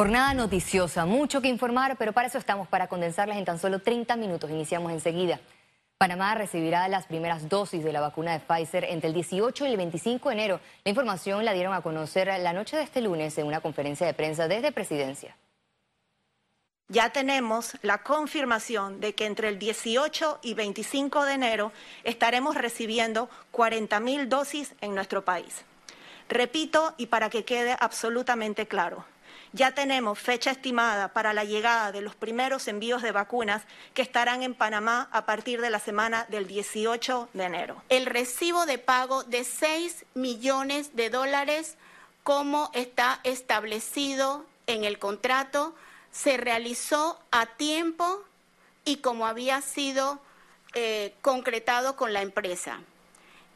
Jornada noticiosa, mucho que informar, pero para eso estamos, para condensarles en tan solo 30 minutos. Iniciamos enseguida. Panamá recibirá las primeras dosis de la vacuna de Pfizer entre el 18 y el 25 de enero. La información la dieron a conocer la noche de este lunes en una conferencia de prensa desde Presidencia. Ya tenemos la confirmación de que entre el 18 y 25 de enero estaremos recibiendo 40 mil dosis en nuestro país. Repito, y para que quede absolutamente claro, ya tenemos fecha estimada para la llegada de los primeros envíos de vacunas que estarán en Panamá a partir de la semana del 18 de enero. El recibo de pago de 6 millones de dólares, como está establecido en el contrato, se realizó a tiempo y como había sido eh, concretado con la empresa.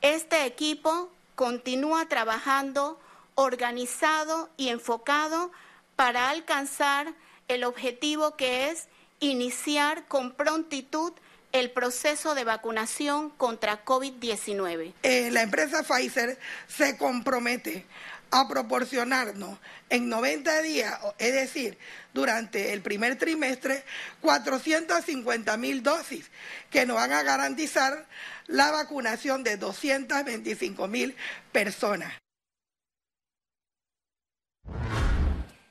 Este equipo continúa trabajando organizado y enfocado para alcanzar el objetivo que es iniciar con prontitud el proceso de vacunación contra COVID-19. Eh, la empresa Pfizer se compromete a proporcionarnos en 90 días, es decir, durante el primer trimestre, 450 mil dosis que nos van a garantizar la vacunación de 225 mil personas.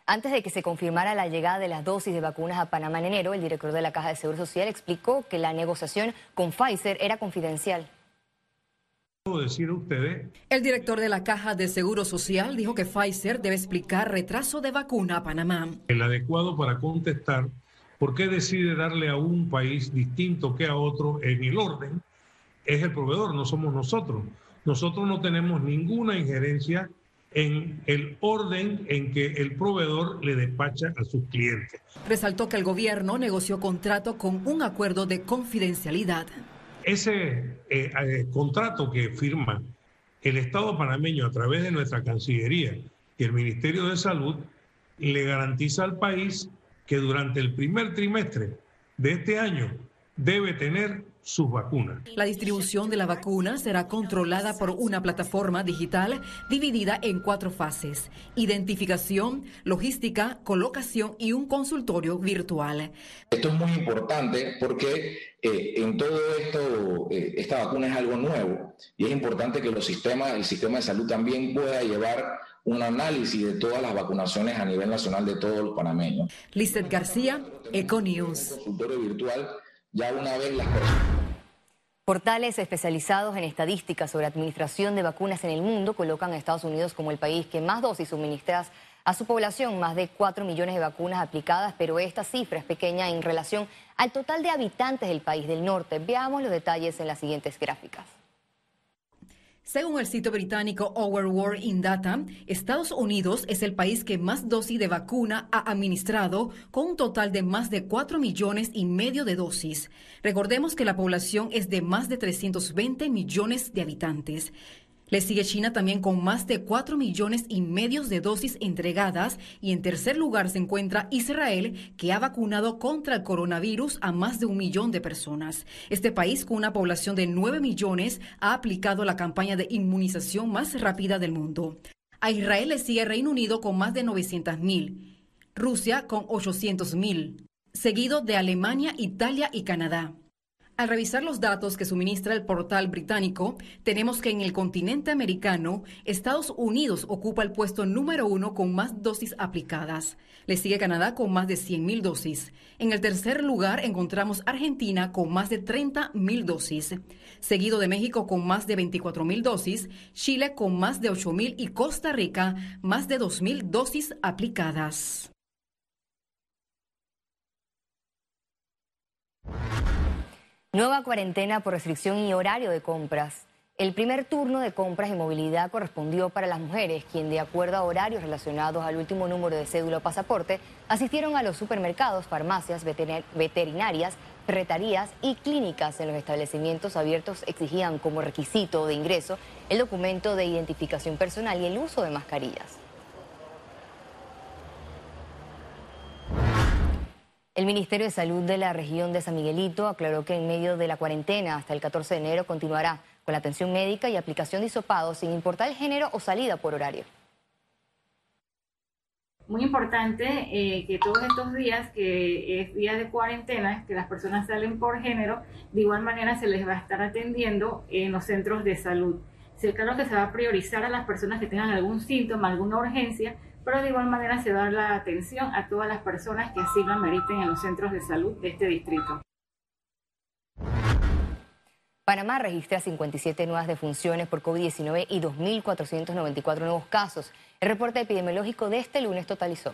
Antes de que se confirmara la llegada de las dosis de vacunas a Panamá en enero, el director de la Caja de Seguro Social explicó que la negociación con Pfizer era confidencial. Decir ustedes. El director de la Caja de Seguro Social dijo que Pfizer debe explicar retraso de vacuna a Panamá. El adecuado para contestar por qué decide darle a un país distinto que a otro en el orden es el proveedor, no somos nosotros. Nosotros no tenemos ninguna injerencia en el orden en que el proveedor le despacha a sus clientes. Resaltó que el gobierno negoció contrato con un acuerdo de confidencialidad. Ese eh, eh, contrato que firma el Estado panameño a través de nuestra Cancillería y el Ministerio de Salud le garantiza al país que durante el primer trimestre de este año debe tener sus vacunas. La distribución de la vacuna será controlada por una plataforma digital dividida en cuatro fases. Identificación, logística, colocación y un consultorio virtual. Esto es muy importante porque eh, en todo esto, eh, esta vacuna es algo nuevo y es importante que los sistemas, el sistema de salud también pueda llevar un análisis de todas las vacunaciones a nivel nacional de todos los panameños. Lizeth García, Econews. Consultorio virtual ya una vez las Portales especializados en estadísticas sobre administración de vacunas en el mundo colocan a Estados Unidos como el país que más dosis suministras a su población, más de 4 millones de vacunas aplicadas, pero esta cifra es pequeña en relación al total de habitantes del país del norte. Veamos los detalles en las siguientes gráficas. Según el sitio británico Our War in Data, Estados Unidos es el país que más dosis de vacuna ha administrado, con un total de más de 4 millones y medio de dosis. Recordemos que la población es de más de 320 millones de habitantes. Le sigue China también con más de 4 millones y medio de dosis entregadas y en tercer lugar se encuentra Israel que ha vacunado contra el coronavirus a más de un millón de personas. Este país con una población de 9 millones ha aplicado la campaña de inmunización más rápida del mundo. A Israel le sigue Reino Unido con más de 900 mil, Rusia con 800 mil, seguido de Alemania, Italia y Canadá. Al revisar los datos que suministra el portal británico, tenemos que en el continente americano, Estados Unidos ocupa el puesto número uno con más dosis aplicadas. Le sigue Canadá con más de 100.000 dosis. En el tercer lugar encontramos Argentina con más de 30.000 dosis. Seguido de México con más de 24.000 dosis, Chile con más de 8.000 y Costa Rica más de 2.000 dosis aplicadas. Nueva cuarentena por restricción y horario de compras. El primer turno de compras y movilidad correspondió para las mujeres, quien de acuerdo a horarios relacionados al último número de cédula o pasaporte, asistieron a los supermercados, farmacias, veterinarias, ferretarías y clínicas en los establecimientos abiertos exigían como requisito de ingreso el documento de identificación personal y el uso de mascarillas. El Ministerio de Salud de la región de San Miguelito aclaró que en medio de la cuarentena hasta el 14 de enero continuará con la atención médica y aplicación de hisopados sin importar el género o salida por horario. Muy importante eh, que todos estos días, que es día de cuarentena, que las personas salen por género, de igual manera se les va a estar atendiendo en los centros de salud. Sí, claro que se va a priorizar a las personas que tengan algún síntoma, alguna urgencia, pero de igual manera se va a dar la atención a todas las personas que así lo ameriten en los centros de salud de este distrito. Panamá registra 57 nuevas defunciones por COVID-19 y 2.494 nuevos casos. El reporte epidemiológico de este lunes totalizó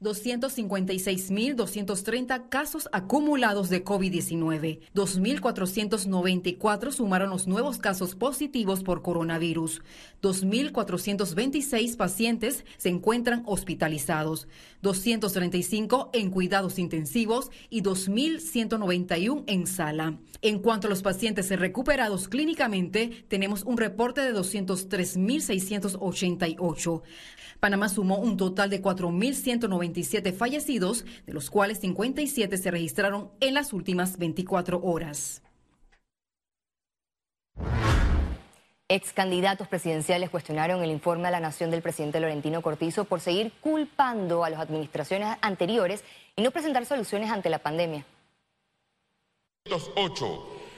256.230 casos acumulados de COVID-19. 2.494 sumaron los nuevos casos positivos por coronavirus. 2.426 pacientes se encuentran hospitalizados. 235 en cuidados intensivos y 2.191 en sala. En cuanto a los pacientes recuperados clínicamente, tenemos un reporte de 203.688. Panamá sumó un total de 4.197 fallecidos, de los cuales 57 se registraron en las últimas 24 horas. Ex candidatos presidenciales cuestionaron el informe a la nación del presidente Laurentino Cortizo por seguir culpando a las administraciones anteriores y no presentar soluciones ante la pandemia.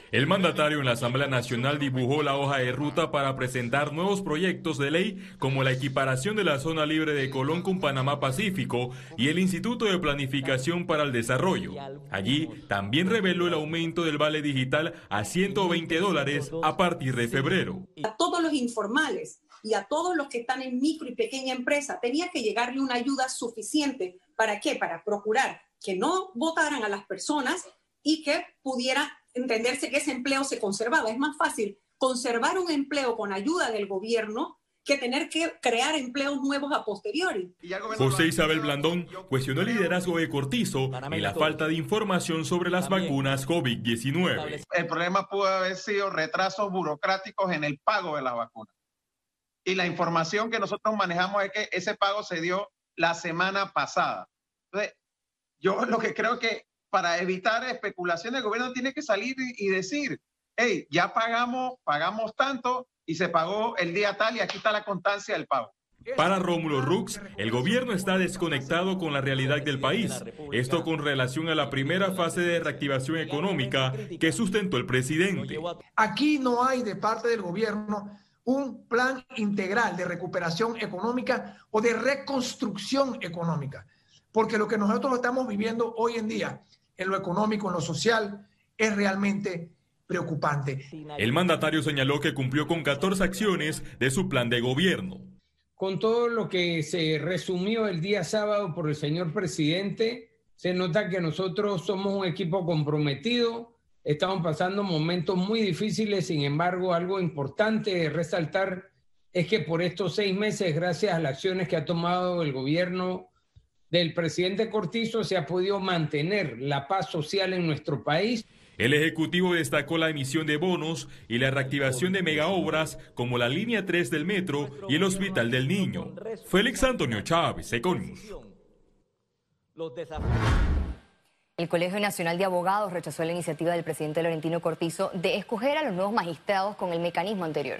El mandatario en la Asamblea Nacional dibujó la hoja de ruta para presentar nuevos proyectos de ley como la equiparación de la zona libre de Colón con Panamá Pacífico y el Instituto de Planificación para el Desarrollo. Allí también reveló el aumento del vale digital a 120 dólares a partir de febrero. A todos los informales y a todos los que están en micro y pequeña empresa tenía que llegarle una ayuda suficiente. ¿Para qué? Para procurar que no votaran a las personas y que pudiera entenderse que ese empleo se conservaba. Es más fácil conservar un empleo con ayuda del gobierno que tener que crear empleos nuevos a posteriori. José Isabel Blandón cuestionó el liderazgo de Cortizo y la falta de información sobre las vacunas COVID-19. El problema pudo haber sido retrasos burocráticos en el pago de la vacuna. Y la información que nosotros manejamos es que ese pago se dio la semana pasada. Entonces, yo lo que creo que para evitar especulaciones, el gobierno tiene que salir y, decir, hey, ya pagamos, pagamos tanto y se pagó el día tal y aquí está la constancia del pago. Para Rómulo Rux, el gobierno está desconectado con la realidad del país. Esto con relación a la primera fase de reactivación económica que sustentó el presidente. Aquí no hay de parte del gobierno un plan integral de recuperación económica o de reconstrucción económica, porque lo que nosotros estamos viviendo hoy en día en lo económico, en lo social, es realmente preocupante. El mandatario señaló que cumplió con 14 acciones de su plan de gobierno. Con todo lo que se resumió el día sábado por el señor presidente, se nota que nosotros somos un equipo comprometido, estamos pasando momentos muy difíciles, sin embargo, algo importante de resaltar es que por estos seis meses, gracias a las acciones que ha tomado el gobierno del presidente Cortizo se ha podido mantener la paz social en nuestro país. El Ejecutivo destacó la emisión de bonos y la reactivación de megaobras como la línea 3 del metro y el Hospital del Niño. Félix Antonio Chávez, Econius. El Colegio Nacional de Abogados rechazó la iniciativa del presidente Laurentino Cortizo de escoger a los nuevos magistrados con el mecanismo anterior.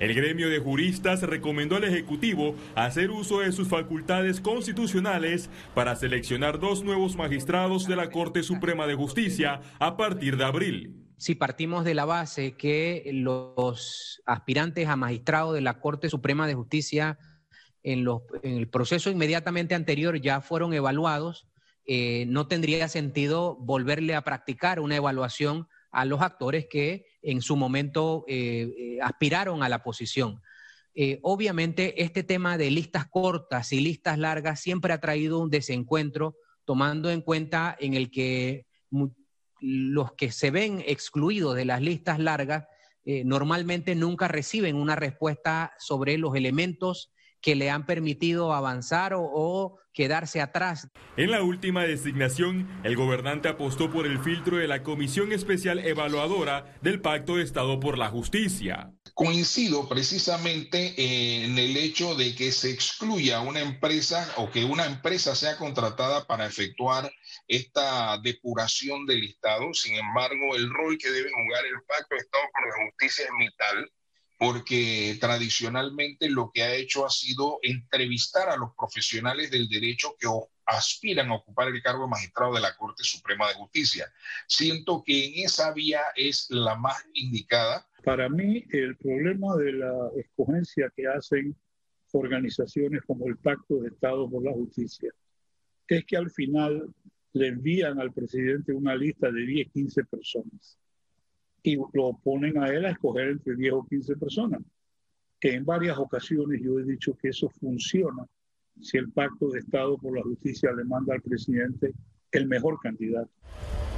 El gremio de juristas recomendó al Ejecutivo hacer uso de sus facultades constitucionales para seleccionar dos nuevos magistrados de la Corte Suprema de Justicia a partir de abril. Si partimos de la base que los aspirantes a magistrados de la Corte Suprema de Justicia en, el proceso inmediatamente anterior ya fueron evaluados, eh, no tendría sentido volverle a practicar una evaluación a los actores que en su momento eh, eh, aspiraron a la posición. Eh, obviamente, este tema de listas cortas y listas largas siempre ha traído un desencuentro, tomando en cuenta en el que los que se ven excluidos de las listas largas normalmente nunca reciben una respuesta sobre los elementos que le han permitido avanzar o, quedarse atrás. En la última designación, el gobernante apostó por el filtro de la Comisión Especial Evaluadora del Pacto de Estado por la Justicia. Coincido precisamente en el hecho de que se excluya una empresa o que una empresa sea contratada para efectuar esta depuración del Estado. Sin embargo, el rol que debe jugar el Pacto de Estado por la Justicia es vital porque tradicionalmente lo que ha hecho ha sido entrevistar a los profesionales del derecho que aspiran a ocupar el cargo de magistrado de la Corte Suprema de Justicia. Siento que en esa vía es la más indicada. Para mí, el problema de la escogencia que hacen organizaciones como el Pacto de Estado por la Justicia es que al final le envían al presidente una lista de 10, 15 personas y lo ponen a él a escoger entre 10 o 15 personas. Que en varias ocasiones yo he dicho que eso funciona si el pacto de Estado por la justicia le manda al presidente el mejor candidato.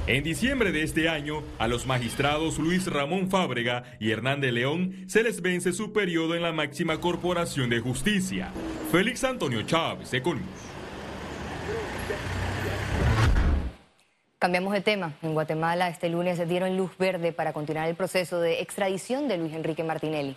En diciembre de este año, a los magistrados Luis Ramón Fábrega y Hernández León se les vence su periodo en la máxima corporación de justicia. Félix Antonio Chávez, Econius. Cambiamos de tema. En Guatemala este lunes dieron luz verde para continuar el proceso de extradición de Luis Enrique Martinelli.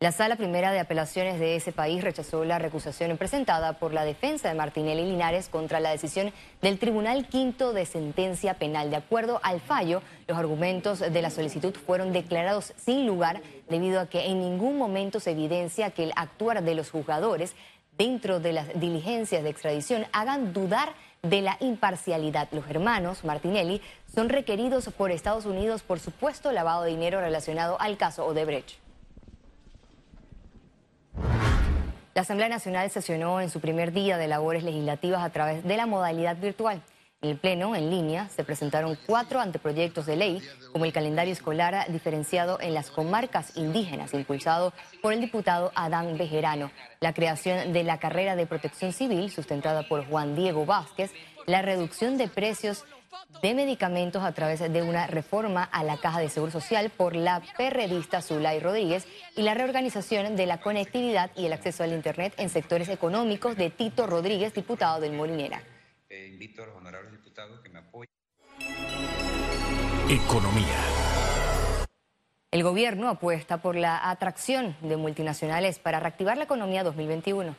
La Sala Primera de Apelaciones de ese país rechazó la recusación presentada por la defensa de Martinelli Linares contra la decisión del Tribunal Quinto de Sentencia Penal. De acuerdo al fallo, los argumentos de la solicitud fueron declarados sin lugar debido a que en ningún momento se evidencia que el actuar de los juzgadores dentro de las diligencias de extradición hagan dudar de la imparcialidad. Los hermanos Martinelli son requeridos por Estados Unidos por supuesto lavado de dinero relacionado al caso Odebrecht. La Asamblea Nacional sesionó en su primer día de labores legislativas a través de la modalidad virtual. En el Pleno, en línea, se presentaron cuatro anteproyectos de ley, como el calendario escolar diferenciado en las comarcas indígenas, impulsado por el diputado Adán Bejerano, la creación de la carrera de protección civil, sustentada por Juan Diego Vázquez, la reducción de precios de medicamentos a través de una reforma a la Caja de Seguro Social por la perredista Zulay Rodríguez y la reorganización de la conectividad y el acceso al Internet en sectores económicos de Tito Rodríguez, diputado del Molinera. Invito a los honorables diputados que me apoyen. Economía. El gobierno apuesta por la atracción de multinacionales para reactivar la economía 2021.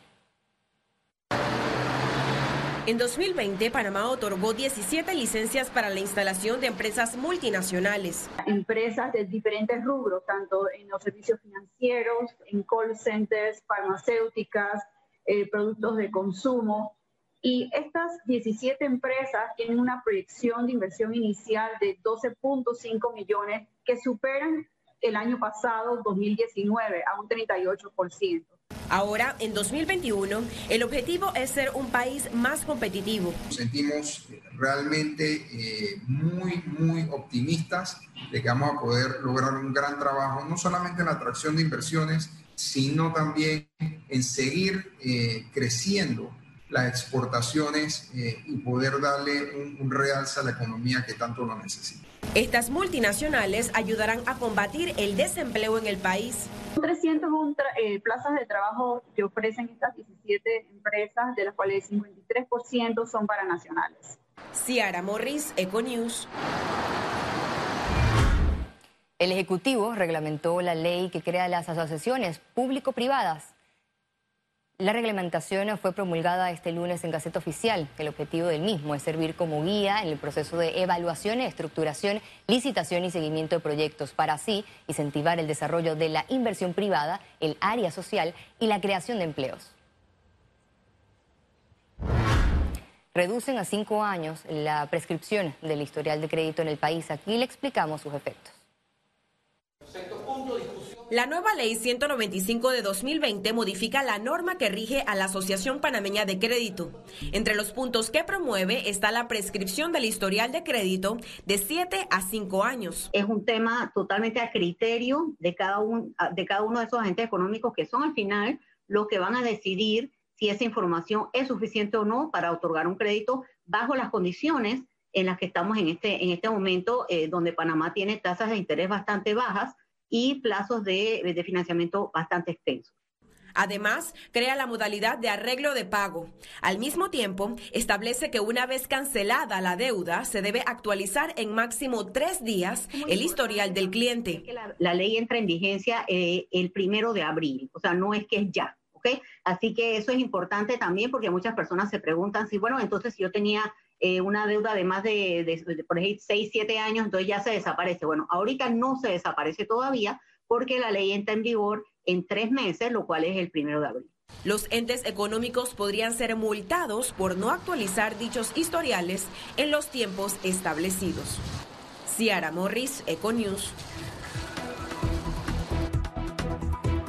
En 2020, Panamá otorgó 17 licencias para la instalación de empresas multinacionales. Empresas de diferentes rubros, tanto en los servicios financieros, en call centers, farmacéuticas, eh, productos de consumo, y estas 17 empresas tienen una proyección de inversión inicial de 12.5 millones que superan el año pasado, 2019, a un 38%. Ahora, en 2021, el objetivo es ser un país más competitivo. Nos sentimos realmente eh, muy, muy optimistas de que vamos a poder lograr un gran trabajo, no solamente en la atracción de inversiones, sino también en seguir eh, creciendo las exportaciones eh, y poder darle un, realce a la economía que tanto lo necesita. Estas multinacionales ayudarán a combatir el desempleo en el país. 301 eh, plazas de trabajo que ofrecen estas 17 empresas, de las cuales el 53% son para nacionales. Ciara Morris, Econews. El Ejecutivo reglamentó la ley que crea las asociaciones público-privadas la reglamentación fue promulgada este lunes en Gaceta Oficial. El objetivo del mismo es servir como guía en el proceso de evaluación, estructuración, licitación y seguimiento de proyectos para así incentivar el desarrollo de la inversión privada, el área social y la creación de empleos. Reducen a cinco años la prescripción del historial de crédito en el país. Aquí le explicamos sus efectos. La nueva ley 195 de 2020 modifica la norma que rige a la Asociación Panameña de Crédito. Entre los puntos que promueve está la prescripción del historial de crédito de 7 a 5 años. Es un tema totalmente a criterio de cada, de cada uno de esos agentes económicos que son al final los que van a decidir si esa información es suficiente o no para otorgar un crédito bajo las condiciones en las que estamos en este, en este momento, eh, donde Panamá tiene tasas de interés bastante bajas y plazos de, financiamiento bastante extensos. Además, crea la modalidad de arreglo de pago. Al mismo tiempo, establece que una vez cancelada la deuda, se debe actualizar en máximo tres días el historial del cliente. La, ley entra en vigencia eh, el primero de abril, o sea, no es que es ya. ¿ok? Así que eso es importante también porque muchas personas se preguntan si, bueno, entonces si yo tenía eh, una deuda de más de, 6, 7 años, entonces ya se desaparece. Bueno, ahorita no se desaparece todavía porque la ley entra en vigor en tres meses, lo cual es el primero de abril. Los entes económicos podrían ser multados por no actualizar dichos historiales en los tiempos establecidos. Ciara Morris, Econews.